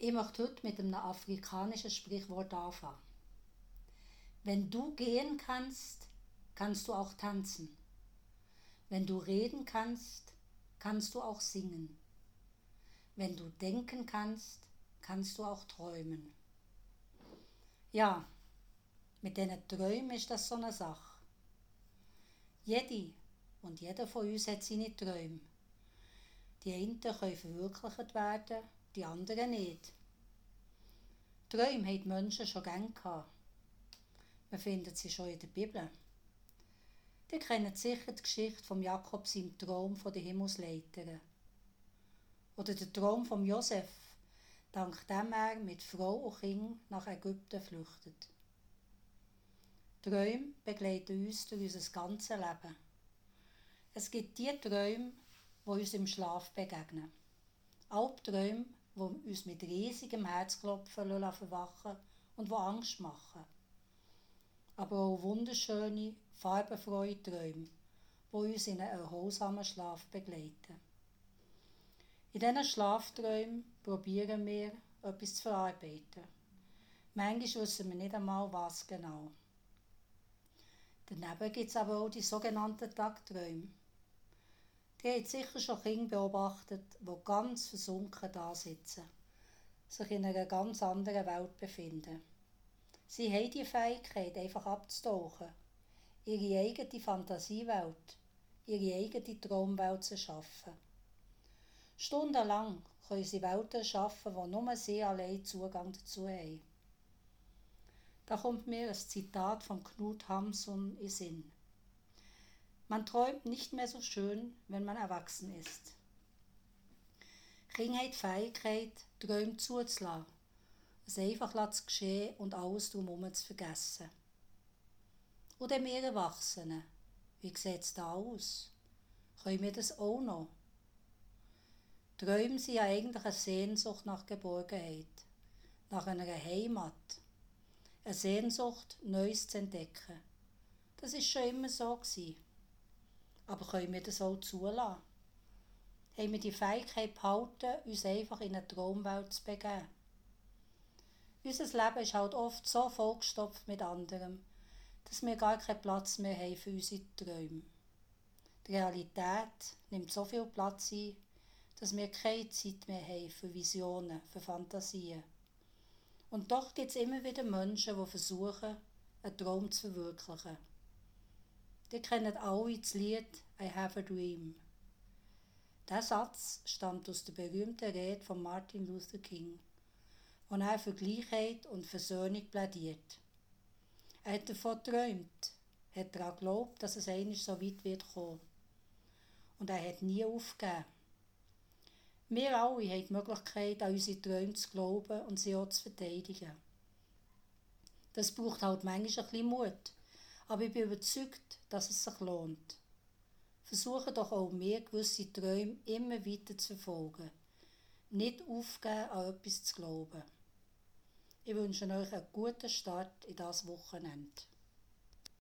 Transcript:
Ich möchte heute mit einem afrikanischen Sprichwort anfangen. Wenn du gehen kannst, kannst du auch tanzen. Wenn du reden kannst, kannst du auch singen. Wenn du denken kannst, kannst du auch träumen. Ja, mit diesen Träumen ist das so eine Sache. Jede und jeder von uns hat seine Träume. Die einen können verwirklicht werden, die anderen nicht. Träume haben die Menschen schon gern gehabt. Man findet sie schon in der Bibel. Die kennen sicher die Geschichte von Jakob seinem Traum von der Himmelsleiter. Oder der Traum von Josef, dank dem er mit Frau und Kind nach Ägypten flüchtet. Träume begleiten uns durch unser ganzes Leben. Es gibt die Träume, die uns im Schlaf begegnen. Albträume, die uns mit riesigem Herzklopfen verwachen und die Angst machen. Aber auch wunderschöne, farbenfrohe Träume, die uns in einen erholsamen Schlaf begleiten. In diesen Schlafträumen probieren wir, etwas zu verarbeiten. Manchmal wissen wir nicht einmal, was genau. Daneben gibt es aber auch die sogenannten Tagträume. Die haben sicher schon Kinder beobachtet, die ganz versunken da sitzen, sich in einer ganz anderen Welt befinden. Sie haben die Fähigkeit, einfach abzutauchen, ihre eigene Fantasiewelt, ihre eigene Traumwelt zu schaffen. Stundenlang können sie Welten schaffen, wo nur sie allein Zugang dazu haben. Da kommt mir ein Zitat von Knut Hamsun in Sinn. Man träumt nicht mehr so schön, wenn man erwachsen ist. Kinder hat die Fähigkeit, Träume zuzulassen, es einfach zu geschehen und alles drumherum zu vergessen. Dann wir Erwachsenen, wie sieht es da aus? Können wir das auch noch? Träume sind ja eigentlich eine Sehnsucht nach Geborgenheit, nach einer Heimat, eine Sehnsucht, Neues zu entdecken. Das ist schon immer so gewesen. Aber können wir das auch zulassen? Haben wir die Fähigkeit behalten, uns einfach in eine Traumwelt zu begeben? Unser Leben ist halt oft so vollgestopft mit anderem, dass wir gar keinen Platz mehr haben für unsere Träume. Die Realität nimmt so viel Platz ein, dass wir keine Zeit mehr haben für Visionen, für Fantasien. Und doch gibt es immer wieder Menschen, die versuchen, einen Traum zu verwirklichen. Die kennen alle das Lied I Have a Dream. Der Satz stammt aus der berühmten Rede von Martin Luther King, wo er für Gleichheit und Versöhnung plädiert. Er hat davon geträumt, hat daran geglaubt, dass es einmal so weit wird kommen. Und er hat nie aufgegeben. Wir alle haben die Möglichkeit, an unsere Träume zu glauben und sie auch zu verteidigen. Das braucht halt manchmal ein bisschen Mut aber ich bin überzeugt, dass es sich lohnt. Versuche doch auch mehr gewisse Träume immer weiter zu verfolgen. Nicht aufgeben, an etwas zu glauben. Ich wünsche euch einen guten Start in das Wochenende.